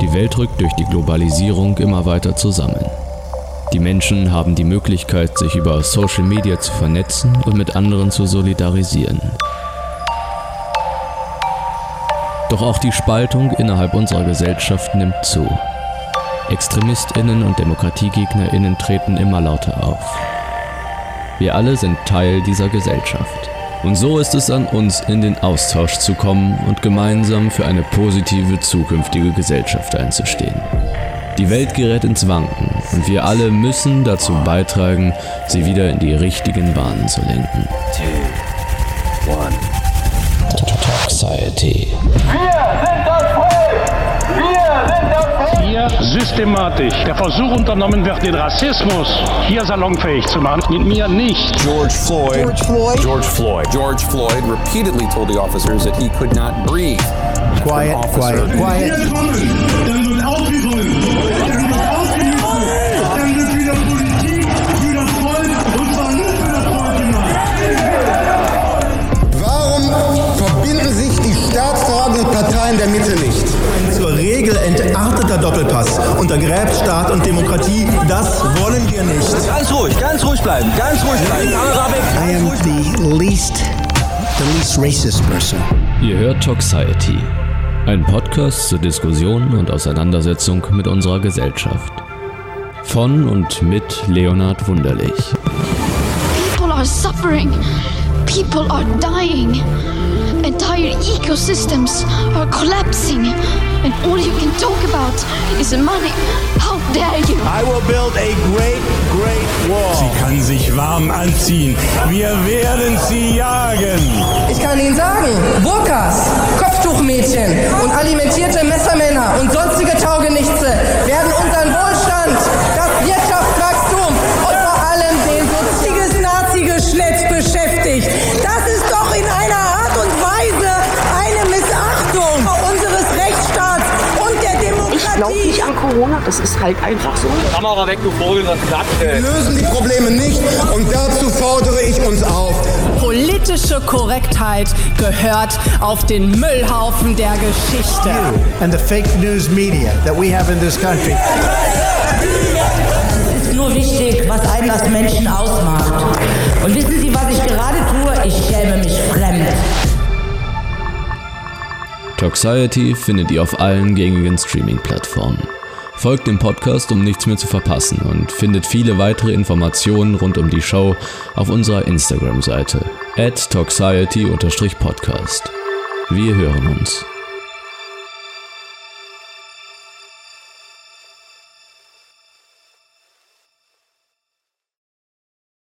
Die Welt rückt durch die Globalisierung immer weiter zusammen. Die Menschen haben die Möglichkeit, sich über Social Media zu vernetzen und mit anderen zu solidarisieren. Doch auch die Spaltung innerhalb unserer Gesellschaft nimmt zu. Extremistinnen und Demokratiegegnerinnen treten immer lauter auf. Wir alle sind Teil dieser Gesellschaft. Und so ist es an uns, in den Austausch zu kommen und gemeinsam für eine positive zukünftige Gesellschaft einzustehen. Die Welt gerät ins Wanken und wir alle müssen dazu beitragen, sie wieder in die richtigen Bahnen zu lenken. Two, one. Society. Wir sind das Hier systematisch der Versuch unternommen wird, den Rassismus hier salonfähig zu machen. Mit mir nicht. George Floyd. George Floyd. George Floyd. George Floyd repeatedly told the officers that he could not breathe. Quiet, quiet, quiet. Dann wird aufgeräumt. Dann wird ausgeliefert. Dann wird wieder Politik für das Volk und zwar nicht für das Volk gemacht. Warum verbinden sich die staatstragenden Parteien der Mitte nicht? Regel entarteter Doppelpass untergräbt Staat und Demokratie. Das wollen wir nicht. Ganz ruhig, ganz ruhig bleiben, ganz ruhig bleiben. Kamera weg. I am the least, the least racist person. Ihr hört Toxiety, ein Podcast zur Diskussion und Auseinandersetzung mit unserer Gesellschaft. Von und mit Leonhard Wunderlich. People are suffering. People are dying. Entire ecosystems are collapsing. And all you can talk about is money. How dare you? I will build a great, great wall. Sie kann sich warm anziehen. Wir werden sie jagen. Ich kann Ihnen sagen, Burkas, Kopftuchmädchen und alimentierte Messermänner und sonstige Corona, das ist halt einfach so. Kamera weg, du Vogel, das klappt. Wir lösen die Probleme nicht und dazu fordere ich uns auf. Politische Korrektheit gehört auf den Müllhaufen der Geschichte. You and the fake news media that we have in this country. Es ist nur wichtig, was einen als Menschen ausmacht. Und wissen Sie, was ich gerade tue? Ich schäme mich fremd. Toxiety findet ihr auf allen gängigen Streaming-Plattformen. Folgt dem Podcast, um nichts mehr zu verpassen und findet viele weitere Informationen rund um die Show auf unserer Instagram-Seite at toxiety-podcast. Wir hören uns.